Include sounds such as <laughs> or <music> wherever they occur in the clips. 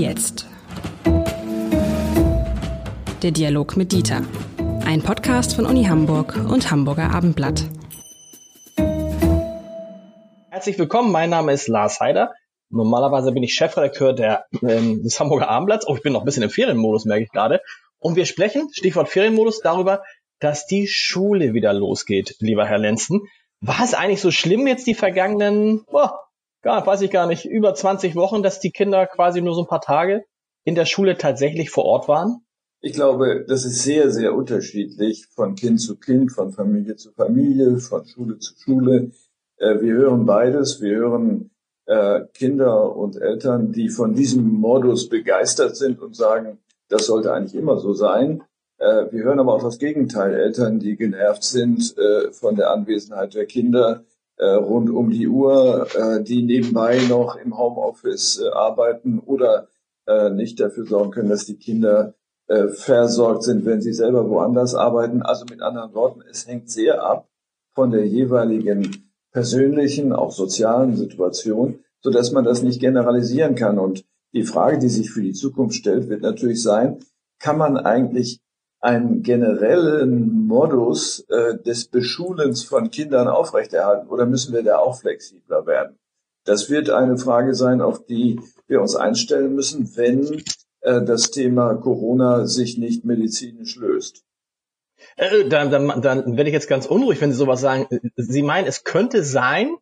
jetzt? Der Dialog mit Dieter. Ein Podcast von Uni Hamburg und Hamburger Abendblatt. Herzlich willkommen, mein Name ist Lars Heider. Normalerweise bin ich Chefredakteur der, ähm, des Hamburger Abendblatts. Oh, ich bin noch ein bisschen im Ferienmodus, merke ich gerade. Und wir sprechen, Stichwort Ferienmodus, darüber, dass die Schule wieder losgeht, lieber Herr Lenzen. War es eigentlich so schlimm jetzt die vergangenen, boah, gar, weiß ich gar nicht, über 20 Wochen, dass die Kinder quasi nur so ein paar Tage in der Schule tatsächlich vor Ort waren? Ich glaube, das ist sehr, sehr unterschiedlich von Kind zu Kind, von Familie zu Familie, von Schule zu Schule. Äh, wir hören beides. Wir hören äh, Kinder und Eltern, die von diesem Modus begeistert sind und sagen, das sollte eigentlich immer so sein. Äh, wir hören aber auch das Gegenteil. Eltern, die genervt sind von der Anwesenheit der Kinder, rund um die Uhr, äh, die nebenbei noch im Homeoffice äh, arbeiten oder äh, nicht dafür sorgen können, dass die Kinder äh, versorgt sind, wenn sie selber woanders arbeiten. Also mit anderen Worten, es hängt sehr ab von der jeweiligen persönlichen, auch sozialen Situation, so dass man das nicht generalisieren kann. Und die Frage, die sich für die Zukunft stellt, wird natürlich sein, kann man eigentlich einen generellen Modus äh, des Beschulens von Kindern aufrechterhalten oder müssen wir da auch flexibler werden? Das wird eine Frage sein, auf die wir uns einstellen müssen, wenn äh, das Thema Corona sich nicht medizinisch löst. Äh, dann, dann, dann werde ich jetzt ganz unruhig, wenn Sie sowas sagen. Sie meinen, es könnte sein,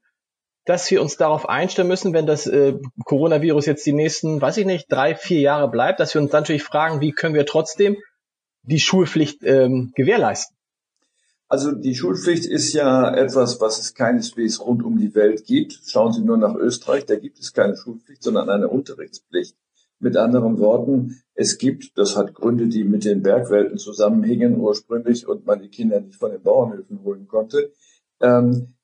dass wir uns darauf einstellen müssen, wenn das äh, Coronavirus jetzt die nächsten, weiß ich nicht, drei, vier Jahre bleibt, dass wir uns natürlich fragen, wie können wir trotzdem die Schulpflicht ähm, gewährleisten? Also die Schulpflicht ist ja etwas, was es keineswegs rund um die Welt gibt. Schauen Sie nur nach Österreich, da gibt es keine Schulpflicht, sondern eine Unterrichtspflicht. Mit anderen Worten, es gibt, das hat Gründe, die mit den Bergwelten zusammenhängen ursprünglich und man die Kinder nicht von den Bauernhöfen holen konnte. Ähm,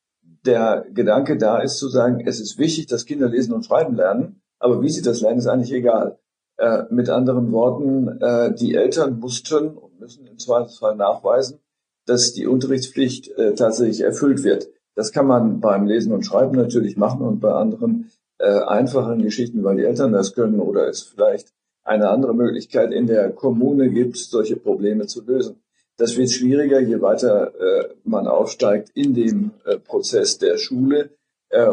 der Gedanke da ist zu sagen, es ist wichtig, dass Kinder lesen und schreiben lernen, aber wie sie das lernen, ist eigentlich egal. Äh, mit anderen Worten, äh, die Eltern mussten und müssen im Zweifelsfall nachweisen, dass die Unterrichtspflicht äh, tatsächlich erfüllt wird. Das kann man beim Lesen und Schreiben natürlich machen und bei anderen äh, einfachen Geschichten, weil die Eltern das können oder es vielleicht eine andere Möglichkeit in der Kommune gibt, solche Probleme zu lösen. Das wird schwieriger, je weiter äh, man aufsteigt in dem Prozess der Schule.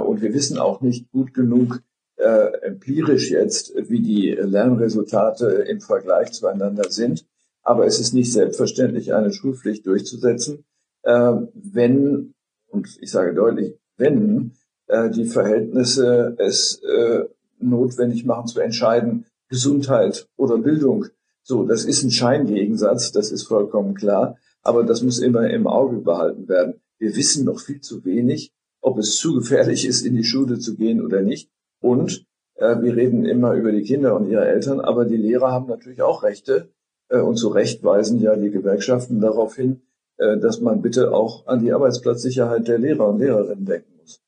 Und wir wissen auch nicht gut genug, äh, empirisch jetzt, wie die Lernresultate im Vergleich zueinander sind. Aber es ist nicht selbstverständlich, eine Schulpflicht durchzusetzen, äh, wenn, und ich sage deutlich, wenn äh, die Verhältnisse es äh, notwendig machen zu entscheiden, Gesundheit oder Bildung. So, das ist ein Scheingegensatz, das ist vollkommen klar, aber das muss immer im Auge behalten werden. Wir wissen noch viel zu wenig, ob es zu gefährlich ist, in die Schule zu gehen oder nicht. Und äh, wir reden immer über die Kinder und ihre Eltern, aber die Lehrer haben natürlich auch Rechte. Äh, und zu Recht weisen ja die Gewerkschaften darauf hin, äh, dass man bitte auch an die Arbeitsplatzsicherheit der Lehrer und Lehrerinnen denken muss.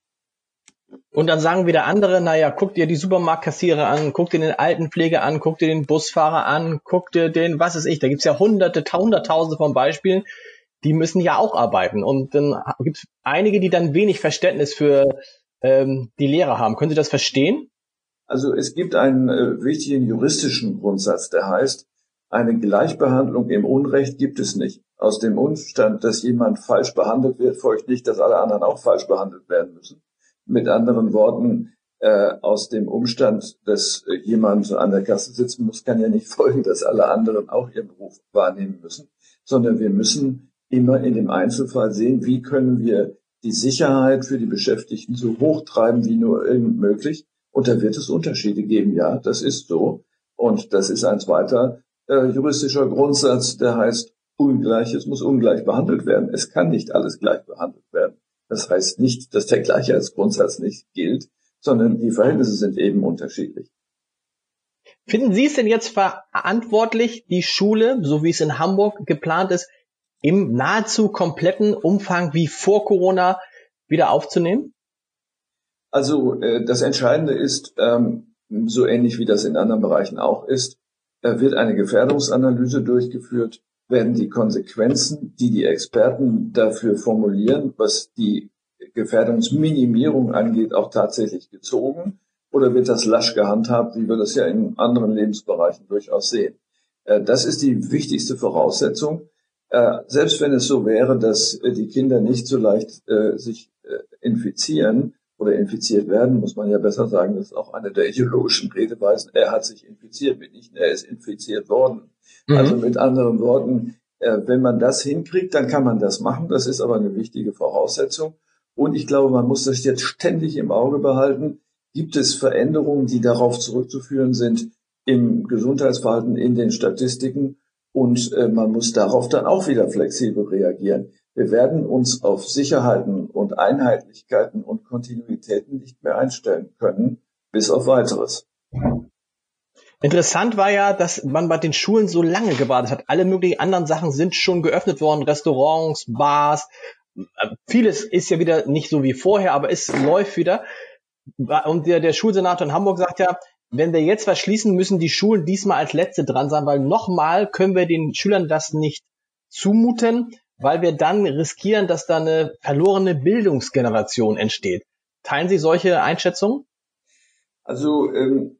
Und dann sagen wieder andere, naja, guck dir die Supermarktkassiere an, guck dir den Altenpflege an, guck dir den Busfahrer an, guck dir den, was ist ich, da gibt's ja hunderte, hunderttausende von Beispielen, die müssen ja auch arbeiten. Und dann gibt's einige, die dann wenig Verständnis für ähm, die Lehrer haben. Können Sie das verstehen? Also es gibt einen äh, wichtigen juristischen Grundsatz, der heißt, eine Gleichbehandlung im Unrecht gibt es nicht. Aus dem Umstand, dass jemand falsch behandelt wird, folgt nicht, dass alle anderen auch falsch behandelt werden müssen. Mit anderen Worten, äh, aus dem Umstand, dass äh, jemand an der Kasse sitzen muss, kann ja nicht <laughs> folgen, dass alle anderen auch ihren Beruf wahrnehmen müssen, sondern wir müssen immer in dem Einzelfall sehen, wie können wir die Sicherheit für die Beschäftigten so hoch treiben wie nur irgend möglich. Und da wird es Unterschiede geben, ja, das ist so. Und das ist ein zweiter äh, juristischer Grundsatz, der heißt, Ungleiches muss ungleich behandelt werden. Es kann nicht alles gleich behandelt werden. Das heißt nicht, dass der Gleichheitsgrundsatz nicht gilt, sondern die Verhältnisse sind eben unterschiedlich. Finden Sie es denn jetzt verantwortlich, die Schule, so wie es in Hamburg geplant ist, im nahezu kompletten Umfang wie vor Corona wieder aufzunehmen? Also äh, das Entscheidende ist, ähm, so ähnlich wie das in anderen Bereichen auch ist, äh, wird eine Gefährdungsanalyse durchgeführt, werden die Konsequenzen, die die Experten dafür formulieren, was die Gefährdungsminimierung angeht, auch tatsächlich gezogen. oder wird das lasch gehandhabt, wie wir das ja in anderen Lebensbereichen durchaus sehen? Äh, das ist die wichtigste Voraussetzung. Äh, selbst wenn es so wäre, dass äh, die Kinder nicht so leicht sich infizieren oder infiziert werden, muss man ja besser sagen, das ist auch eine der ideologischen Redeweisen. Er hat sich infiziert, mitnichten er ist infiziert worden. Mhm. Also mit anderen Worten, wenn man das hinkriegt, dann kann man das machen. Das ist aber eine wichtige Voraussetzung. Und ich glaube, man muss das jetzt ständig im Auge behalten. Gibt es Veränderungen, die darauf zurückzuführen sind im Gesundheitsverhalten, in den Statistiken? Und äh, man muss darauf dann auch wieder flexibel reagieren. Wir werden uns auf Sicherheiten und Einheitlichkeiten und Kontinuitäten nicht mehr einstellen können, bis auf weiteres. Interessant war ja, dass man bei den Schulen so lange gewartet hat. Alle möglichen anderen Sachen sind schon geöffnet worden, Restaurants, Bars. Vieles ist ja wieder nicht so wie vorher, aber es läuft wieder. Und der, der Schulsenator in Hamburg sagt ja, wenn wir jetzt was schließen, müssen die Schulen diesmal als letzte dran sein, weil nochmal können wir den Schülern das nicht zumuten, weil wir dann riskieren, dass da eine verlorene Bildungsgeneration entsteht. Teilen Sie solche Einschätzungen? Also ähm,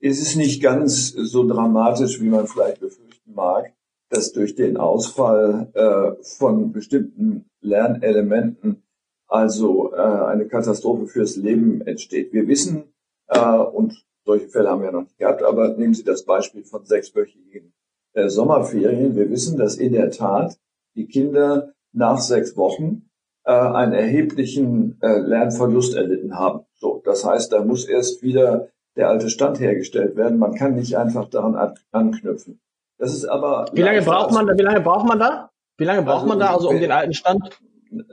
ist es nicht ganz so dramatisch, wie man vielleicht befürchten mag, dass durch den Ausfall äh, von bestimmten Lernelementen also äh, eine Katastrophe fürs Leben entsteht. Wir wissen, äh, und solche Fälle haben wir noch nicht gehabt, aber nehmen Sie das Beispiel von sechswöchigen äh, Sommerferien. Wir wissen, dass in der Tat die Kinder nach sechs Wochen äh, einen erheblichen äh, Lernverlust erlitten haben. So, das heißt, da muss erst wieder der alte Stand hergestellt werden. Man kann nicht einfach daran an, anknüpfen. Das ist aber wie lange braucht man da? Wie lange braucht man da? Wie lange braucht also, man da also um den alten Stand?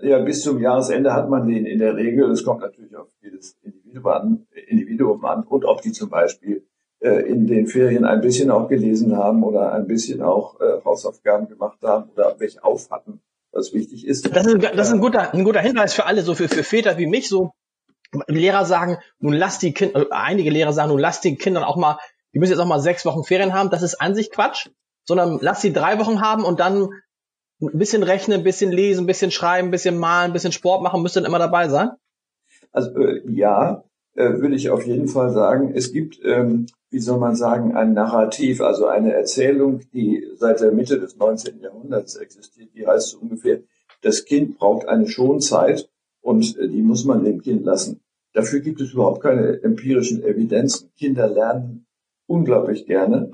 Ja, bis zum Jahresende hat man den in der Regel. Es kommt natürlich auf jedes Individuum an, Individuum an und ob die zum Beispiel äh, in den Ferien ein bisschen auch gelesen haben oder ein bisschen auch äh, Hausaufgaben gemacht haben oder welche auf hatten, was wichtig ist. Das ist, das ist ein, guter, ein guter Hinweis für alle, so für, für Väter wie mich. So Lehrer sagen, nun lass die Kinder, äh, einige Lehrer sagen, nun lass die Kinder auch mal, die müssen jetzt auch mal sechs Wochen Ferien haben. Das ist an sich Quatsch, sondern lass sie drei Wochen haben und dann ein bisschen rechnen, ein bisschen lesen, ein bisschen schreiben, ein bisschen malen, ein bisschen Sport machen, müsste dann immer dabei sein? Also äh, ja, äh, würde ich auf jeden Fall sagen. Es gibt, ähm, wie soll man sagen, ein Narrativ, also eine Erzählung, die seit der Mitte des 19. Jahrhunderts existiert. Die heißt so ungefähr, das Kind braucht eine Schonzeit und äh, die muss man dem Kind lassen. Dafür gibt es überhaupt keine empirischen Evidenzen. Kinder lernen unglaublich gerne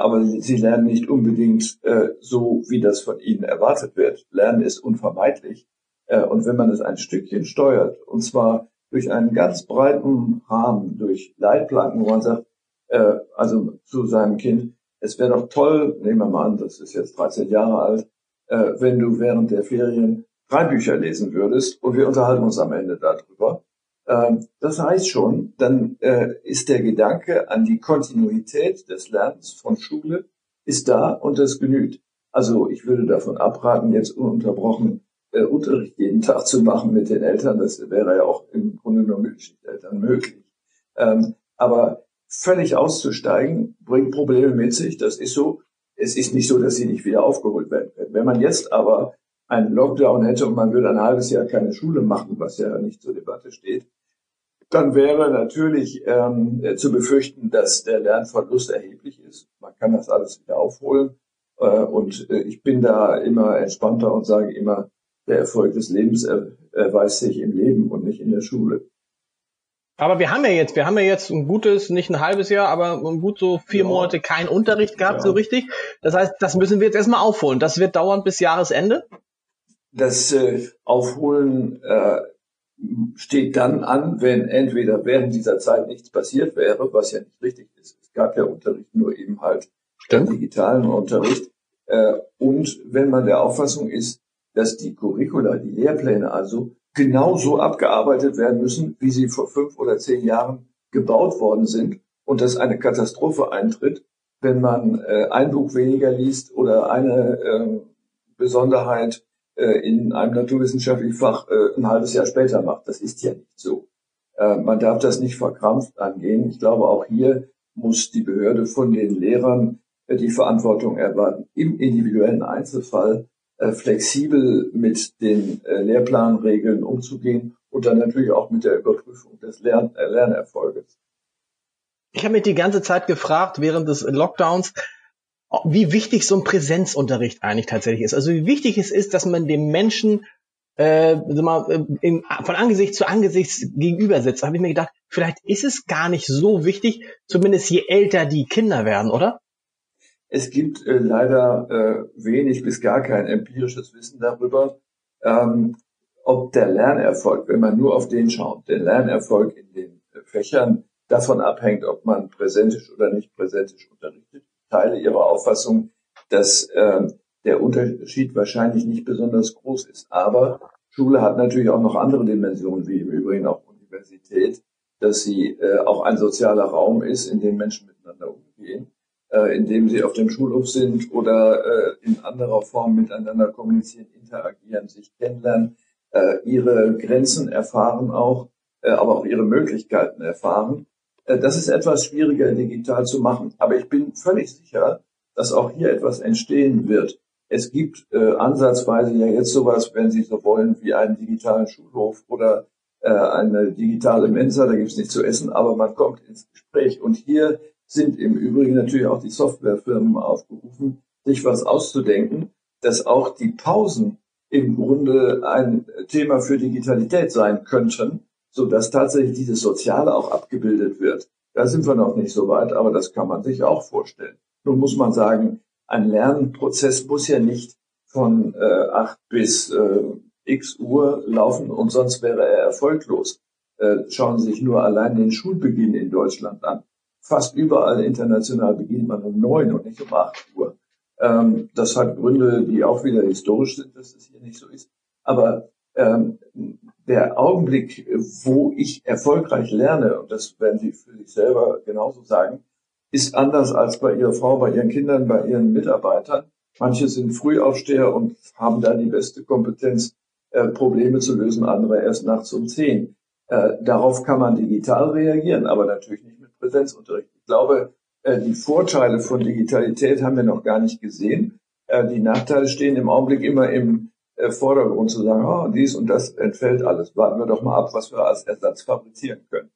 aber sie lernen nicht unbedingt äh, so, wie das von ihnen erwartet wird. Lernen ist unvermeidlich. Äh, und wenn man es ein Stückchen steuert, und zwar durch einen ganz breiten Rahmen, durch Leitplanken, wo man sagt, äh, also zu seinem Kind, es wäre doch toll, nehmen wir mal an, das ist jetzt 13 Jahre alt, äh, wenn du während der Ferien drei Bücher lesen würdest und wir unterhalten uns am Ende darüber. Ähm, das heißt schon, dann äh, ist der Gedanke an die Kontinuität des Lernens von Schule ist da und das genügt. Also ich würde davon abraten, jetzt ununterbrochen äh, Unterricht jeden Tag zu machen mit den Eltern. Das wäre ja auch im Grunde nur mit Schichteltern möglich. Ähm, aber völlig auszusteigen bringt Probleme mit sich. Das ist so. Es ist nicht so, dass sie nicht wieder aufgeholt werden können. Wenn man jetzt aber einen Lockdown hätte und man würde ein halbes Jahr keine Schule machen, was ja nicht zur Debatte steht, dann wäre natürlich ähm, zu befürchten, dass der Lernverlust erheblich ist. Man kann das alles wieder aufholen. Äh, und äh, ich bin da immer entspannter und sage immer, der Erfolg des Lebens erweist sich im Leben und nicht in der Schule. Aber wir haben ja jetzt, wir haben ja jetzt ein gutes, nicht ein halbes Jahr, aber gut so vier ja. Monate keinen Unterricht gehabt, ja. so richtig. Das heißt, das müssen wir jetzt erstmal aufholen. Das wird dauern bis Jahresende das äh, Aufholen äh, steht dann an, wenn entweder während dieser Zeit nichts passiert wäre, was ja nicht richtig ist. Es gab ja Unterricht nur eben halt Stimmt. digitalen Unterricht. Äh, und wenn man der Auffassung ist, dass die Curricula, die Lehrpläne also genauso abgearbeitet werden müssen, wie sie vor fünf oder zehn Jahren gebaut worden sind und dass eine Katastrophe eintritt, wenn man äh, ein Buch weniger liest oder eine äh, Besonderheit in einem naturwissenschaftlichen Fach äh, ein halbes Jahr später macht. Das ist ja nicht so. Äh, man darf das nicht verkrampft angehen. Ich glaube, auch hier muss die Behörde von den Lehrern die Verantwortung erwarten, im individuellen Einzelfall flexibel mit den Lehrplanregeln umzugehen und dann natürlich auch mit der Überprüfung des Lern Lernerfolges. Ich habe mich die ganze Zeit gefragt, während des Lockdowns, wie wichtig so ein Präsenzunterricht eigentlich tatsächlich ist. Also wie wichtig es ist, dass man dem Menschen äh, mal, äh, in, von Angesicht zu Angesicht gegenüber sitzt. Da habe ich mir gedacht, vielleicht ist es gar nicht so wichtig, zumindest je älter die Kinder werden, oder? Es gibt äh, leider äh, wenig bis gar kein empirisches Wissen darüber, ähm, ob der Lernerfolg, wenn man nur auf den schaut, der Lernerfolg in den Fächern davon abhängt, ob man präsentisch oder nicht präsentisch unterrichtet. Teile Ihre Auffassung, dass äh, der Unterschied wahrscheinlich nicht besonders groß ist. Aber Schule hat natürlich auch noch andere Dimensionen, wie im Übrigen auch Universität, dass sie äh, auch ein sozialer Raum ist, in dem Menschen miteinander umgehen, äh, in dem sie auf dem Schulhof sind oder äh, in anderer Form miteinander kommunizieren, interagieren, sich kennenlernen, äh, ihre Grenzen erfahren auch, äh, aber auch ihre Möglichkeiten erfahren. Äh, das ist etwas schwieriger digital zu machen. Aber ich bin völlig sicher, dass auch hier etwas entstehen wird. Es gibt äh, ansatzweise ja jetzt sowas, wenn Sie so wollen, wie einen digitalen Schulhof oder äh, eine digitale Mensa, da gibt es nichts zu essen, aber man kommt ins Gespräch. Und hier sind im Übrigen natürlich auch die Softwarefirmen aufgerufen, sich was auszudenken, dass auch die Pausen im Grunde ein Thema für Digitalität sein könnten, so dass tatsächlich dieses Soziale auch abgebildet wird. Da sind wir noch nicht so weit, aber das kann man sich auch vorstellen. Nun muss man sagen, ein Lernprozess muss ja nicht von äh, 8 bis äh, x Uhr laufen und sonst wäre er erfolglos. Äh, schauen Sie sich nur allein den Schulbeginn in Deutschland an. Fast überall international beginnt man um neun und nicht um acht Uhr. Ähm, das hat Gründe, die auch wieder historisch sind, dass es hier nicht so ist. Aber ähm, der Augenblick, wo ich erfolgreich lerne, und das werden Sie für sich selber genauso sagen, ist anders als bei Ihrer Frau, bei Ihren Kindern, bei Ihren Mitarbeitern. Manche sind Frühaufsteher und haben da die beste Kompetenz, äh, Probleme zu lösen, andere erst nachts um zehn. Äh, darauf kann man digital reagieren, aber natürlich nicht mit Präsenzunterricht. Ich glaube, äh, die Vorteile von Digitalität haben wir noch gar nicht gesehen. Äh, die Nachteile stehen im Augenblick immer im äh, Vordergrund zu sagen, oh, dies und das entfällt alles. Warten wir doch mal ab, was wir als Ersatz fabrizieren können.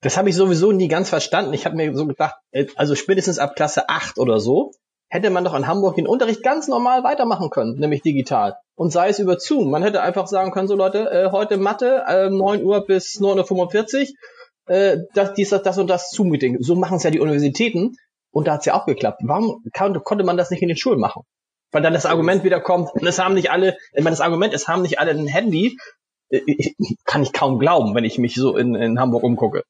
Das habe ich sowieso nie ganz verstanden. Ich habe mir so gedacht, äh, also spätestens ab Klasse 8 oder so, hätte man doch in Hamburg den Unterricht ganz normal weitermachen können, nämlich digital. Und sei es über Zoom. Man hätte einfach sagen können, so Leute, äh, heute Mathe, äh, 9 Uhr bis 9.45 Uhr, äh, das, dies, das, das und das Zoom-Meeting. So machen es ja die Universitäten. Und da hat es ja auch geklappt. Warum kann, konnte man das nicht in den Schulen machen? Weil dann das Argument wieder kommt, und es haben nicht alle, ich meine, das Argument, es haben nicht alle ein Handy, äh, kann ich kaum glauben, wenn ich mich so in, in Hamburg umgucke.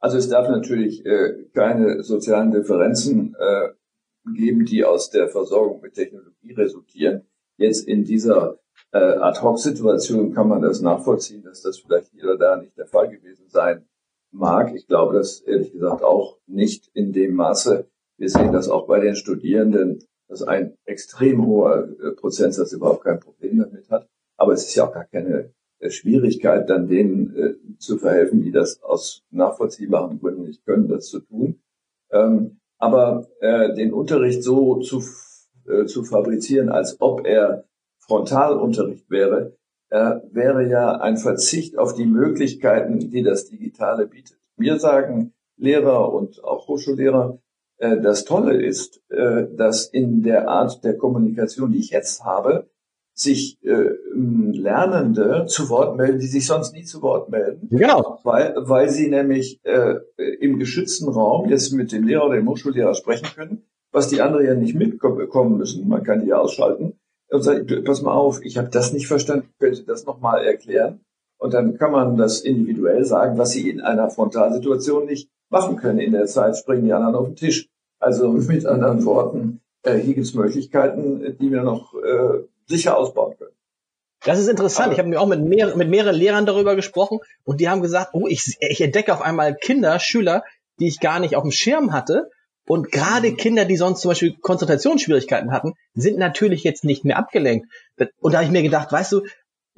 Also es darf natürlich äh, keine sozialen Differenzen äh, geben, die aus der Versorgung mit Technologie resultieren. Jetzt in dieser äh, Ad-Hoc-Situation kann man das nachvollziehen, dass das vielleicht hier oder da nicht der Fall gewesen sein mag. Ich glaube das ehrlich gesagt auch nicht in dem Maße. Wir sehen das auch bei den Studierenden, dass ein extrem hoher äh, Prozentsatz überhaupt kein Problem damit hat. Aber es ist ja auch gar keine Schwierigkeit, dann denen äh, zu verhelfen, die das aus nachvollziehbaren Gründen nicht können, das zu tun. Ähm, aber äh, den Unterricht so zu, äh, zu fabrizieren, als ob er Frontalunterricht wäre, äh, wäre ja ein Verzicht auf die Möglichkeiten, die das Digitale bietet. Wir sagen Lehrer und auch Hochschullehrer, äh, das Tolle ist, äh, dass in der Art der Kommunikation, die ich jetzt habe, sich äh, Lernende zu Wort melden, die sich sonst nie zu Wort melden. Genau. Weil, weil sie nämlich äh, im geschützten Raum jetzt mit dem Lehrer oder dem Hochschullehrer sprechen können, was die anderen ja nicht mitbekommen müssen. Man kann die ja ausschalten und sagt, pass mal auf, ich habe das nicht verstanden, könnte das nochmal erklären. Und dann kann man das individuell sagen, was sie in einer Frontalsituation nicht machen können. In der Zeit springen die anderen auf den Tisch. Also <laughs> mit anderen Worten, äh, hier gibt es Möglichkeiten, die wir noch äh, sicher ausbauen können. Das ist interessant. Aber ich habe mir auch mit, mehr, mit mehreren Lehrern darüber gesprochen und die haben gesagt, oh, ich, ich entdecke auf einmal Kinder, Schüler, die ich gar nicht auf dem Schirm hatte. Und gerade. Kinder, die sonst zum Beispiel Konzentrationsschwierigkeiten hatten, sind natürlich jetzt nicht mehr abgelenkt. Und da habe ich mir gedacht, weißt du,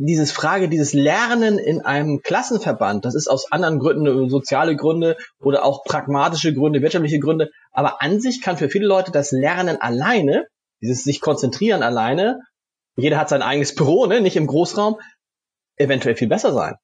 dieses Frage, dieses Lernen in einem Klassenverband, das ist aus anderen Gründen, soziale Gründe oder auch pragmatische Gründe, wirtschaftliche Gründe. Aber an sich kann für viele Leute das Lernen alleine, dieses sich konzentrieren alleine, jeder hat sein eigenes Büro, ne, nicht im Großraum, eventuell viel besser sein.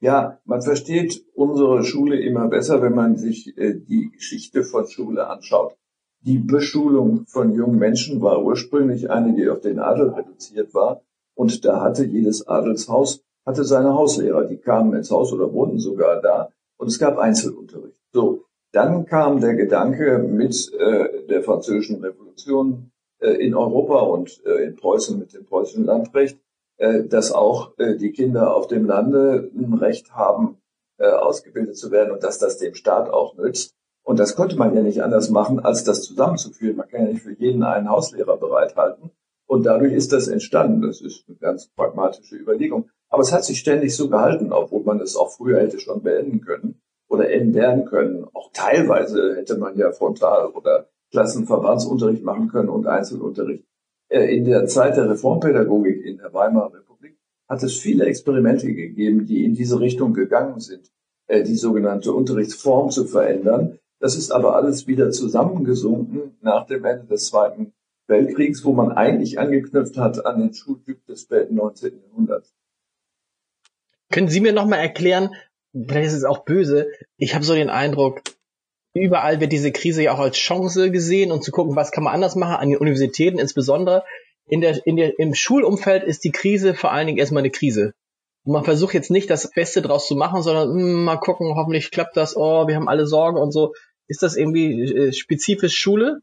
Ja, man versteht unsere Schule immer besser, wenn man sich äh, die Geschichte von Schule anschaut. Die Beschulung von jungen Menschen war ursprünglich eine, die auf den Adel reduziert war. Und da hatte jedes Adelshaus, hatte seine Hauslehrer, die kamen ins Haus oder wohnten sogar da. Und es gab Einzelunterricht. So, dann kam der Gedanke mit äh, der französischen Revolution äh, in Europa und äh, in Preußen mit dem preußischen Landrecht, äh, dass auch äh, die Kinder auf dem Lande ein Recht haben, äh, ausgebildet zu werden und dass das dem Staat auch nützt. Und das konnte man ja nicht anders machen, als das zusammenzuführen. Man kann ja nicht für jeden einen Hauslehrer bereithalten. Und dadurch ist das entstanden. Das ist eine ganz pragmatische Überlegung. Aber es hat sich ständig so gehalten, obwohl man es auch früher hätte schon beenden können oder ändern können. Auch teilweise hätte man ja frontal oder Klassenverbandsunterricht machen können und Einzelunterricht. Äh, in der Zeit der Reformpädagogik in der Weimarer Republik hat es viele Experimente gegeben, die in diese Richtung gegangen sind, äh, die sogenannte Unterrichtsform zu verändern. Das ist aber alles wieder zusammengesunken nach dem Ende des Zweiten Weltkriegs, wo man eigentlich angeknüpft hat an den Schultyp des späten 19. Jahrhunderts. Können Sie mir nochmal erklären, vielleicht ist es auch böse, ich habe so den Eindruck, überall wird diese Krise ja auch als Chance gesehen und zu gucken, was kann man anders machen, an den Universitäten insbesondere. In der, in der, Im Schulumfeld ist die Krise vor allen Dingen erstmal eine Krise. Und man versucht jetzt nicht das Beste draus zu machen, sondern mh, hm, mal gucken, hoffentlich klappt das, oh, wir haben alle Sorgen und so. Ist das irgendwie äh, spezifisch Schule?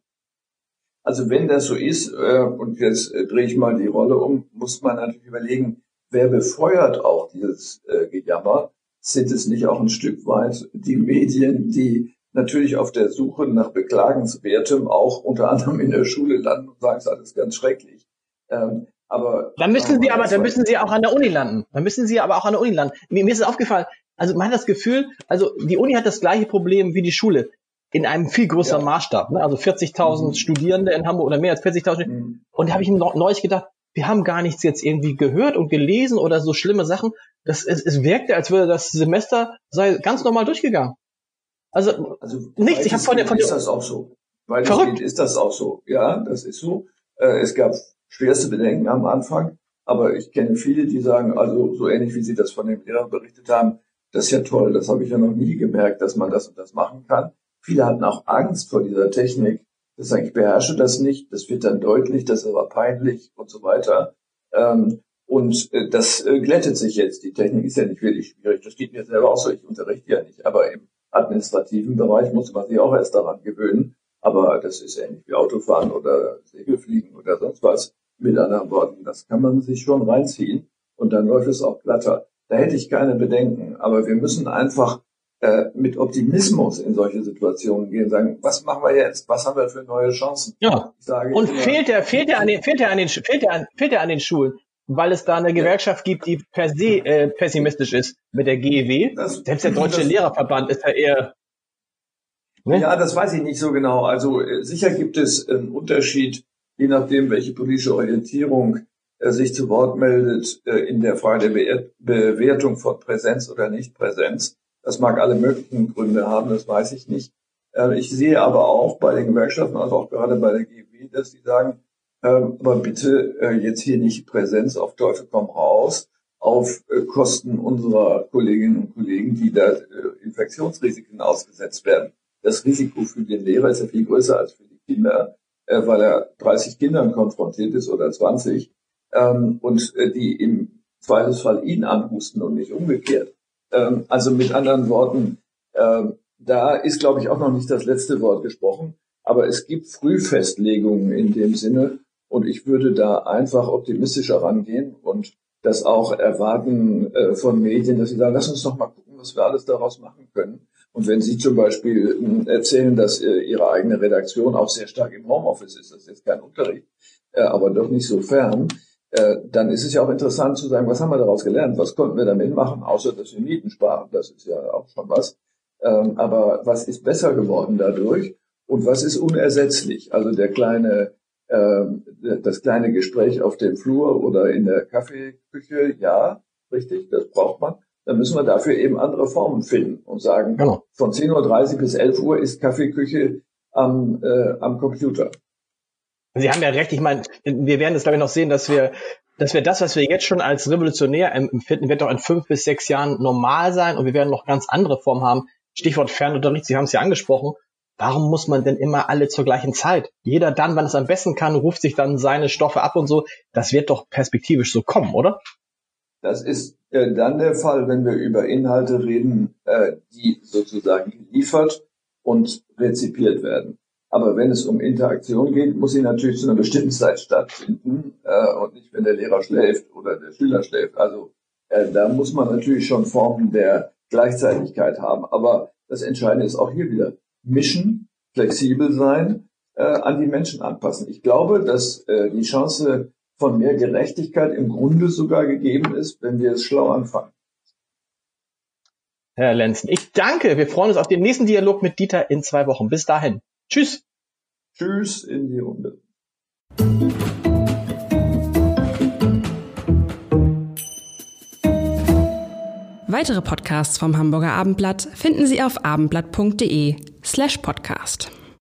Also wenn das so ist, äh, und jetzt äh, drehe ich mal die Rolle um, muss man natürlich überlegen, wer befeuert auch dieses äh, Gejammer? Sind es nicht auch ein Stück weit die Medien, die natürlich auf der Suche nach Beklagenswertem auch unter anderem in der Schule landen und sagen, es ist alles ganz schrecklich. Ähm, aber dann müssen Sie aber, dann müssen Sie auch an der Uni landen. Dann müssen Sie aber auch an der Uni landen. Mir, mir ist es aufgefallen. Also man hat das Gefühl, also die Uni hat das gleiche Problem wie die Schule in einem viel größeren ja. Maßstab. Ne? Also 40.000 mhm. Studierende in Hamburg oder mehr als 40.000. Mhm. Und da habe ich neulich gedacht, wir haben gar nichts jetzt irgendwie gehört und gelesen oder so schlimme Sachen. Das, es, es wirkte, als würde das Semester sei ganz normal durchgegangen. Also, also nichts. Ich habe von der von ist das auch so. Weil verrückt. ist das auch so. Ja, das ist so. Äh, es gab schwerste Bedenken am Anfang, aber ich kenne viele, die sagen, also so ähnlich wie Sie das von dem Lehrer berichtet haben, das ist ja toll, das habe ich ja noch nie gemerkt, dass man das und das machen kann. Viele hatten auch Angst vor dieser Technik. Das sagen, ich beherrsche das nicht, das wird dann deutlich, das ist aber peinlich und so weiter. Ähm, und äh, das äh, glättet sich jetzt. Die Technik ist ja nicht wirklich schwierig. Das geht mir selber auch so. Ich unterrichte ja nicht. Aber im administrativen Bereich muss man sich auch erst daran gewöhnen. Aber das ist ähnlich wie Autofahren oder Segelfliegen oder sonst was. Mit anderen Worten, das kann man sich schon reinziehen und dann läuft es auch glatter. Da hätte ich keine Bedenken. Aber wir müssen einfach mit Optimismus in solche Situationen gehen, sagen, was machen wir jetzt? Was haben wir für neue Chancen? Ja. Und fehlt er, fehlt er an den, fehlt er an den, fehlt er an, fehlt er an den Schulen? weil es da eine Gewerkschaft gibt, die per se äh, pessimistisch ist mit der GEW. Das, Selbst der Deutsche das, Lehrerverband ist ja eher. Ne? Ja, das weiß ich nicht so genau. Also äh, sicher gibt es einen Unterschied, je nachdem, welche politische Orientierung äh, sich zu Wort meldet, äh, in der Frage der Be Bewertung von Präsenz oder Nichtpräsenz. Das mag alle möglichen Gründe haben, das weiß ich nicht. Äh, ich sehe aber auch bei den Gewerkschaften, also auch gerade bei der GEW, dass sie sagen, ähm, aber bitte äh, jetzt hier nicht Präsenz auf Teufel komm raus auf äh, Kosten unserer Kolleginnen und Kollegen, die da äh, Infektionsrisiken ausgesetzt werden. Das Risiko für den Lehrer ist ja viel größer als für die Kinder, weil er 30 Kindern konfrontiert ist oder 20 ähm, und die im Zweifelsfall ihn anhusten und nicht umgekehrt. Ähm, also mit anderen Worten, da ist, glaube ich, auch noch nicht das letzte Wort gesprochen. Aber es gibt Frühfestlegungen in dem Sinne, und ich würde da einfach optimistischer rangehen und das auch erwarten äh, von Medien, dass sie sagen, lass uns doch mal gucken, was wir alles daraus machen können. Und wenn Sie zum Beispiel äh, erzählen, dass äh, Ihre eigene Redaktion auch sehr stark im Homeoffice ist, das ist jetzt kein Unterricht, äh, aber doch nicht so fern, äh, dann ist es ja auch interessant zu sagen, was haben wir daraus gelernt? Was konnten wir damit machen, außer dass wir Mieten sparen? Das ist ja auch schon was. Ähm, aber was ist besser geworden dadurch? Und was ist unersetzlich? Also der kleine ähm, das kleine Gespräch auf dem Flur oder in der Kaffeeküche, ja, richtig, das braucht man. Dann müssen wir dafür eben andere Formen finden und sagen, genau. von 10.30 Uhr bis 11 Uhr ist Kaffeeküche am, äh, am Computer. Sie haben ja recht, ich meine, wir werden es glaube ich noch sehen, dass wir dass wir das, was wir jetzt schon als revolutionär empfinden, wird doch in fünf bis sechs Jahren normal sein und wir werden noch ganz andere Formen haben. Stichwort Fernunterricht, Sie haben es ja angesprochen. Warum muss man denn immer alle zur gleichen Zeit? Jeder dann, wann es am besten kann, ruft sich dann seine Stoffe ab und so. Das wird doch perspektivisch so kommen, oder? Das ist äh, dann der Fall, wenn wir über Inhalte reden, äh, die sozusagen geliefert und rezipiert werden. Aber wenn es um Interaktion geht, muss sie natürlich zu einer bestimmten Zeit stattfinden äh, und nicht, wenn der Lehrer schläft oder der Schüler schläft. Also äh, da muss man natürlich schon Formen der Gleichzeitigkeit haben. Aber das Entscheidende ist auch hier wieder mischen, flexibel sein, äh, an die Menschen anpassen. Ich glaube, dass äh, die Chance von mehr Gerechtigkeit im Grunde sogar gegeben ist, wenn wir es schlau anfangen. Herr Lenzen, ich danke. Wir freuen uns auf den nächsten Dialog mit Dieter in zwei Wochen. Bis dahin. Tschüss. Tschüss in die Runde. Weitere Podcasts vom Hamburger Abendblatt finden Sie auf abendblatt.de slash podcast.